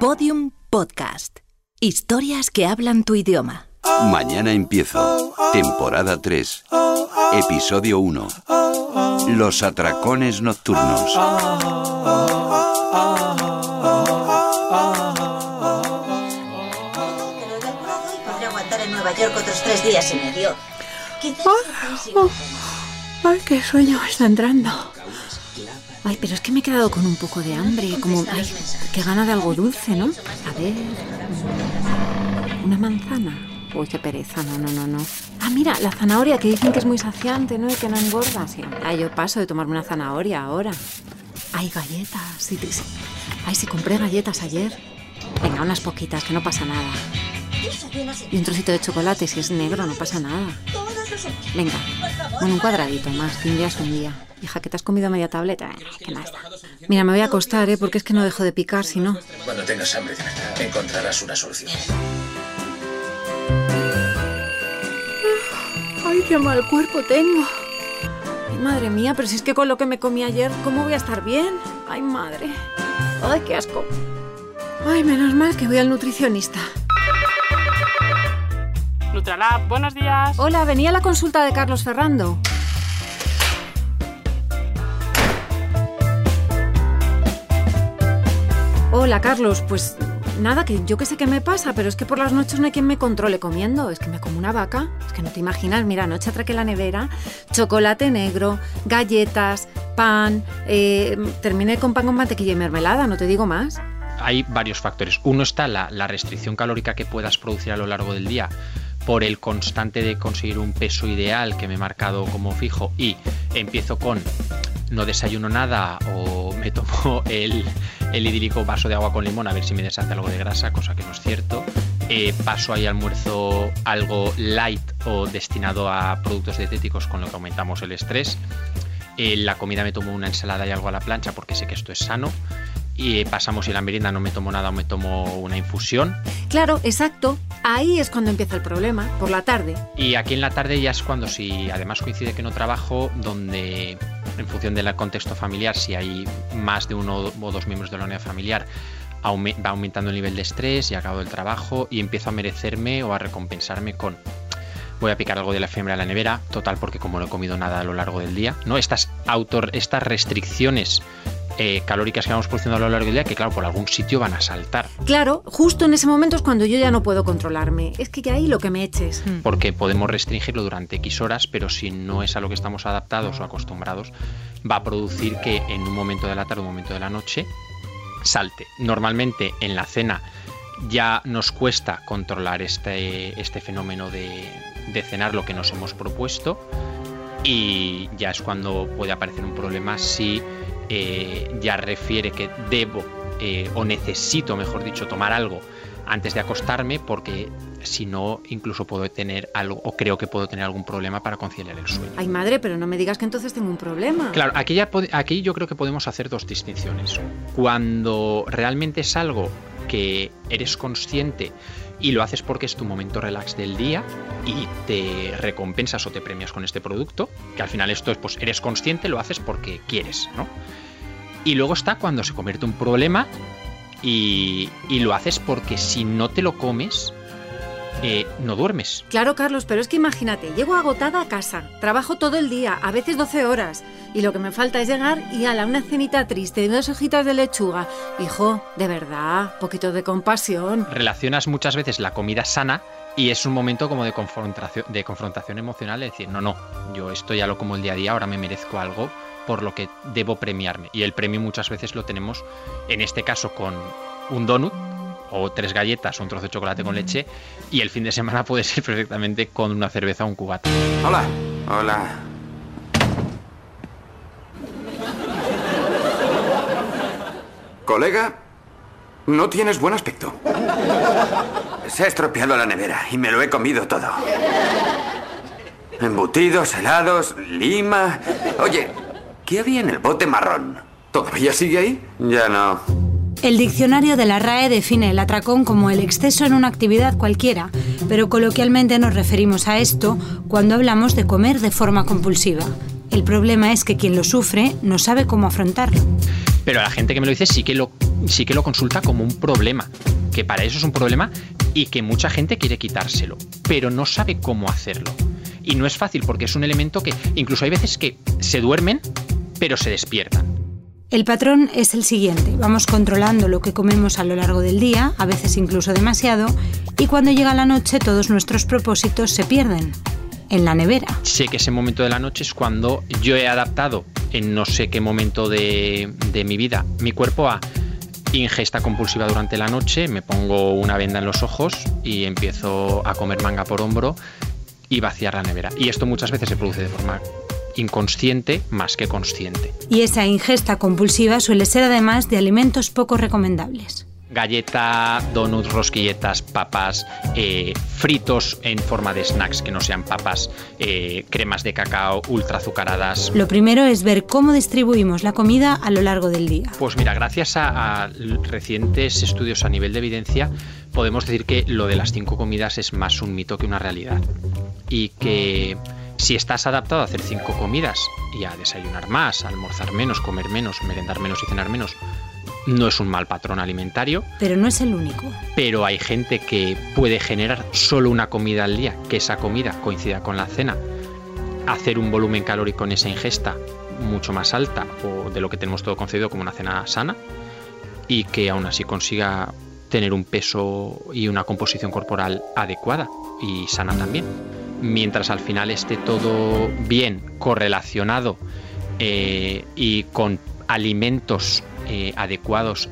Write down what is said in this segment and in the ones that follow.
Podium Podcast. Historias que hablan tu idioma. Mañana empiezo. Temporada 3. Episodio 1. Los atracones nocturnos. Podré aguantar en Nueva York otros tres días y medio. Quizás Oh, Ay, qué sueño me está entrando. Ay, pero es que me he quedado con un poco de hambre, como, ay, qué gana de algo dulce, ¿no? A ver, una manzana. Uy, qué pereza, no, no, no, no. Ah, mira, la zanahoria, que dicen que es muy saciante, ¿no? Y que no engorda, sí. Ay, yo paso de tomarme una zanahoria ahora. Ay, galletas. Ay, sí, compré galletas ayer. Venga, unas poquitas, que no pasa nada. Y un trocito de chocolate, si es negro, no pasa nada. Venga, bueno, un cuadradito más, que un día es un día. Hija, que te has comido media tableta, eh, que nada está. Mira, me voy a acostar, ¿eh? Porque es que no dejo de picar, si no. Cuando tengas hambre de verdad, encontrarás una solución. Ay, qué mal cuerpo tengo. Ay, madre mía, pero si es que con lo que me comí ayer, ¿cómo voy a estar bien? Ay, madre. Ay, qué asco. Ay, menos mal que voy al nutricionista. Nutralab, buenos días. Hola, venía a la consulta de Carlos Ferrando. Hola, Carlos. Pues nada, que yo que sé qué me pasa, pero es que por las noches no hay quien me controle comiendo. Es que me como una vaca. Es que no te imaginas. Mira, anoche atraqué la nevera, chocolate negro, galletas, pan. eh, terminé con pan con mantequilla y mermelada, no te digo más. hay varios factores. Uno está la, la restricción calórica que puedas producir a lo largo del día por el constante de conseguir un peso ideal que me he marcado como fijo y empiezo con no desayuno nada o me tomo el, el idílico vaso de agua con limón a ver si me deshace algo de grasa, cosa que no es cierto. Eh, paso ahí almuerzo algo light o destinado a productos dietéticos con lo que aumentamos el estrés. En la comida me tomo una ensalada y algo a la plancha porque sé que esto es sano. Y pasamos y la merienda no me tomo nada o me tomo una infusión. Claro, exacto. Ahí es cuando empieza el problema, por la tarde. Y aquí en la tarde ya es cuando si además coincide que no trabajo, donde en función del contexto familiar, si hay más de uno o dos miembros de la unidad familiar, va aumentando el nivel de estrés y acabo el trabajo y empiezo a merecerme o a recompensarme con voy a picar algo de la efemera a la nevera, total porque como no he comido nada a lo largo del día, ¿no? Estas autor, estas restricciones eh, calóricas que vamos produciendo a lo largo del día, que claro, por algún sitio van a saltar. Claro, justo en ese momento es cuando yo ya no puedo controlarme. Es que ya ahí lo que me eches. Mm. porque podemos restringirlo durante X horas, pero si no es a lo que estamos adaptados o acostumbrados, va a producir que en un momento de la tarde o un momento de la noche salte. Normalmente en la cena ya nos cuesta controlar este, este fenómeno de, de cenar lo que nos hemos propuesto y ya es cuando puede aparecer un problema si eh, ya refiere que debo eh, o necesito, mejor dicho, tomar algo antes de acostarme porque si no incluso puedo tener algo o creo que puedo tener algún problema para conciliar el sueño. Ay, madre, pero no me digas que entonces tengo un problema. Claro, aquí, ya aquí yo creo que podemos hacer dos distinciones. Cuando realmente es algo que eres consciente y lo haces porque es tu momento relax del día y te recompensas o te premias con este producto, que al final esto es, pues eres consciente, lo haces porque quieres, ¿no? Y luego está cuando se convierte en un problema y, y lo haces porque si no te lo comes, eh, no duermes. Claro, Carlos, pero es que imagínate, llego agotada a casa, trabajo todo el día, a veces 12 horas, y lo que me falta es llegar y a la una cenita triste de unas hojitas de lechuga. Hijo, de verdad, poquito de compasión. relacionas muchas veces la comida sana y es un momento como de confrontación, de confrontación emocional, de decir, no, no, yo esto ya lo como el día a día, ahora me merezco algo por lo que debo premiarme. Y el premio muchas veces lo tenemos, en este caso, con un donut o tres galletas o un trozo de chocolate con leche y el fin de semana puede ser perfectamente con una cerveza o un cubata. Hola. Hola. Colega, no tienes buen aspecto. Se ha estropeado la nevera y me lo he comido todo. Embutidos, helados, lima. Oye, ¿qué había en el bote marrón? ¿Todavía sigue ahí? Ya no. El diccionario de la RAE define el atracón como el exceso en una actividad cualquiera, pero coloquialmente nos referimos a esto cuando hablamos de comer de forma compulsiva. El problema es que quien lo sufre no sabe cómo afrontarlo. Pero la gente que me lo dice sí que lo sí que lo consulta como un problema, que para eso es un problema y que mucha gente quiere quitárselo, pero no sabe cómo hacerlo. Y no es fácil porque es un elemento que incluso hay veces que se duermen, pero se despiertan. El patrón es el siguiente. Vamos controlando lo que comemos a lo largo del día, a veces incluso demasiado, y cuando llega la noche todos nuestros propósitos se pierden en la nevera. Sé que ese momento de la noche es cuando yo he adaptado en no sé qué momento de, de mi vida mi cuerpo a ingesta compulsiva durante la noche, me pongo una venda en los ojos y empiezo a comer manga por hombro y vaciar la nevera. Y esto muchas veces se produce de forma inconsciente más que consciente. Y esa ingesta compulsiva suele ser además de alimentos poco recomendables galleta, donuts, rosquilletas, papas, eh, fritos en forma de snacks que no sean papas, eh, cremas de cacao ultra azucaradas. Lo primero es ver cómo distribuimos la comida a lo largo del día. Pues mira, gracias a, a recientes estudios a nivel de evidencia, podemos decir que lo de las cinco comidas es más un mito que una realidad. Y que si estás adaptado a hacer cinco comidas y a desayunar más, a almorzar menos, comer menos, merendar menos y cenar menos, no es un mal patrón alimentario. Pero no es el único. Pero hay gente que puede generar solo una comida al día, que esa comida coincida con la cena, hacer un volumen calórico en esa ingesta mucho más alta o de lo que tenemos todo concedido como una cena sana y que aún así consiga tener un peso y una composición corporal adecuada y sana también. Mientras al final esté todo bien correlacionado eh, y con alimentos eh, adecuados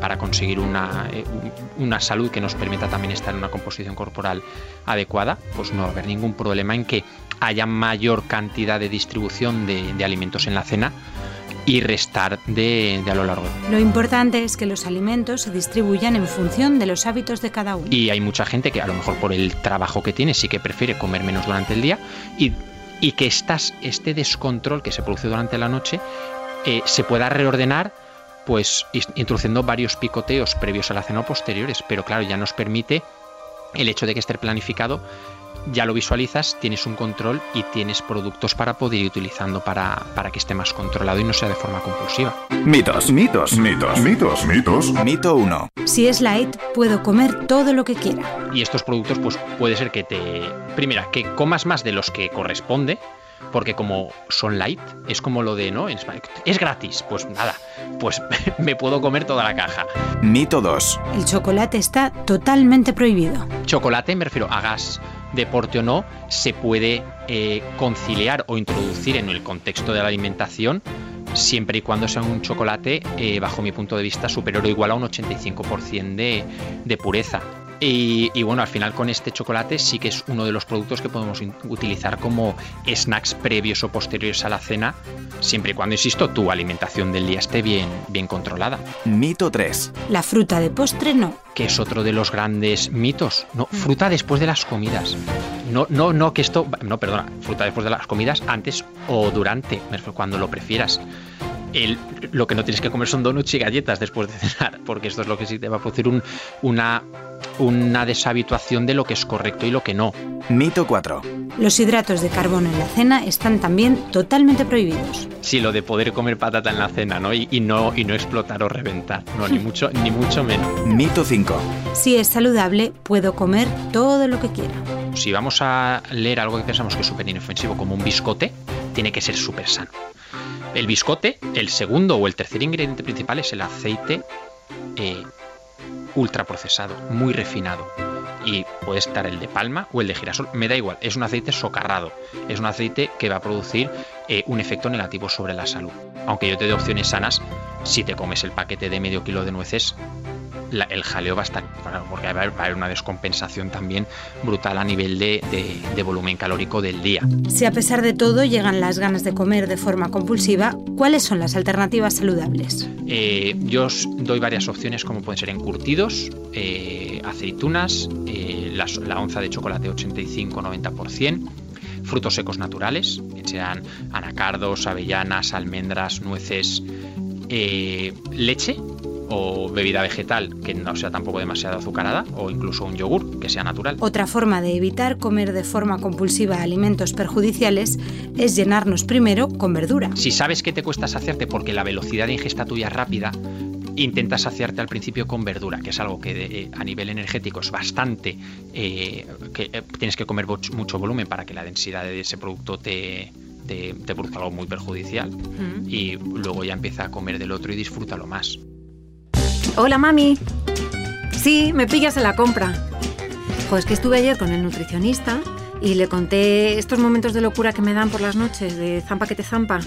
para conseguir una, eh, una, salud que nos permita también estar en una composición corporal adecuada, pues no va a haber ningún problema en que haya mayor cantidad de distribución de, alimentos en la cena y restar de, a lo largo. Lo importante es que los alimentos se distribuyan en función de los hábitos de cada uno. Y hay mucha gente que a lo mejor por el trabajo que tiene sí que prefiere comer menos durante el día y, y que estas, este descontrol que se produce durante la noche eh, se pueda reordenar pues introduciendo varios picoteos previos a la cena o posteriores, pero claro, ya nos permite el hecho de que esté planificado, ya lo visualizas, tienes un control y tienes productos para poder ir utilizando para, para que esté más controlado y no sea de forma compulsiva. Mitos, mitos, mitos, mitos, mitos. Mito 1. Si es light, puedo comer todo lo que quiera. Y estos productos, pues puede ser que te. Primera, que comas más de los que corresponde porque como son light, es como lo de, ¿no? Es gratis, pues nada, pues me puedo comer toda la caja. Mito 2. El chocolate está totalmente prohibido. Chocolate, me refiero, hagas deporte o no, se puede eh, conciliar o introducir en el contexto de la alimentación siempre y cuando sea un chocolate, eh, bajo mi punto de vista, superior o igual a un 85% de, de pureza. Y, bueno, al final con este chocolate sí que es uno de los productos que podemos utilizar como snacks previos o posteriores a la cena, siempre y cuando, insisto, tu alimentación del día esté bien, bien controlada. Mito 3. La fruta de postre no. Que es otro de los grandes mitos. No, mm. fruta después de las comidas. No, no, no, que esto. No, perdona, fruta después de las comidas, antes o durante, cuando lo prefieras lo que no tienes que comer son donuts y galletas después de cenar, porque esto es lo que sí te va a producir una, una deshabituación de lo que es correcto y lo que no. Mito 4. Los hidratos de carbono en la cena están también totalmente prohibidos. Sí, lo de poder comer patata en la cena, ¿no? Y, no, y no explotar o reventar, no, ni mucho, ni mucho menos. Mito 5. Si es saludable, puedo comer todo lo que quiera. Si vamos a leer algo que pensamos que es súper inofensivo, como un biscote, tiene que ser súper sano. El biscote, el segundo o el tercer ingrediente principal es el aceite eh, ultraprocesado, muy refinado. Y puede estar el de palma o el de girasol, me da igual, es un aceite socarrado, es un aceite que va a producir eh, un efecto negativo sobre la salud. Aunque yo te dé opciones sanas, si te comes el paquete de medio kilo de nueces, el jaleo va a estar, porque va a haber una descompensación también brutal a nivel de, volumen calórico del día. Si a pesar de todo llegan las ganas de comer de forma compulsiva, ¿cuáles son las alternativas saludables? Eh, yo os doy varias opciones como pueden ser encurtidos, eh, aceitunas, eh, la, onza de chocolate 85-90%, frutos secos naturales, que sean anacardos, avellanas, almendras, nueces, leche o bebida vegetal que no sea tampoco demasiado azucarada o incluso un yogur que sea natural. Otra forma de evitar comer de forma compulsiva alimentos perjudiciales es llenarnos primero con verdura. Si sabes que te cuesta hacerte porque la velocidad de ingesta tuya es rápida, Intenta saciarte al principio con verdura, que es algo que eh, a nivel energético es bastante, eh, que eh, tienes que comer mucho volumen para que la densidad de ese producto te, te, produzca algo muy perjudicial. Y luego ya empieza a comer del otro y disfrútalo más. Hola mami. Sí, me pillas en la compra. Pues que estuve ayer con el nutricionista y le conté estos momentos de locura que me dan por las noches, de zampa que te zampa.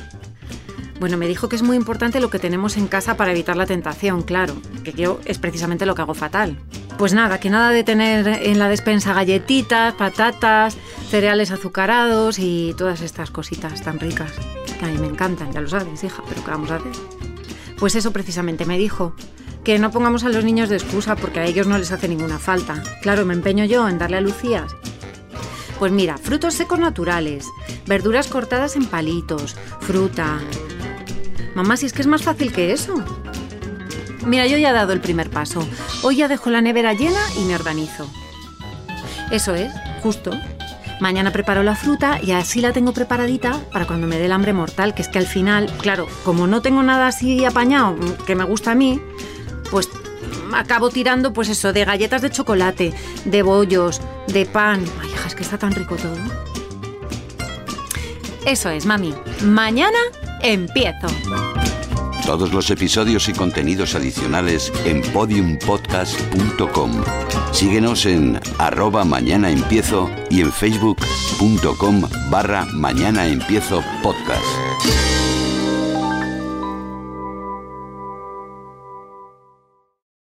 Bueno, me dijo que es muy importante lo que tenemos en casa para evitar la tentación, claro, que yo es precisamente lo que hago fatal. Pues nada, que nada de tener en la despensa galletitas, patatas, cereales azucarados y todas estas cositas tan ricas, que a mí me encantan, ya lo sabes, hija, pero ¿qué vamos a hacer? Pues eso precisamente me dijo, que no pongamos a los niños de excusa porque a ellos no les hace ninguna falta. Claro, me empeño yo en darle a Lucías. Pues mira, frutos secos naturales, verduras cortadas en palitos, fruta, Mamá, si es que es más fácil que eso. Mira, yo ya he dado el primer paso. Hoy ya dejo la nevera llena y me organizo. Eso es, justo. Mañana preparo la fruta y así la tengo preparadita para cuando me dé el hambre mortal, que es que al final, claro, como no tengo nada así apañado que me gusta a mí, pues acabo tirando pues eso, de galletas de chocolate, de bollos, de pan. Ay, hija, es que está tan rico todo. Eso es, mami. Mañana empiezo. Todos los episodios y contenidos adicionales en podiumpodcast.com. Síguenos en arroba mañana empiezo y en facebook.com barra mañana empiezo podcast.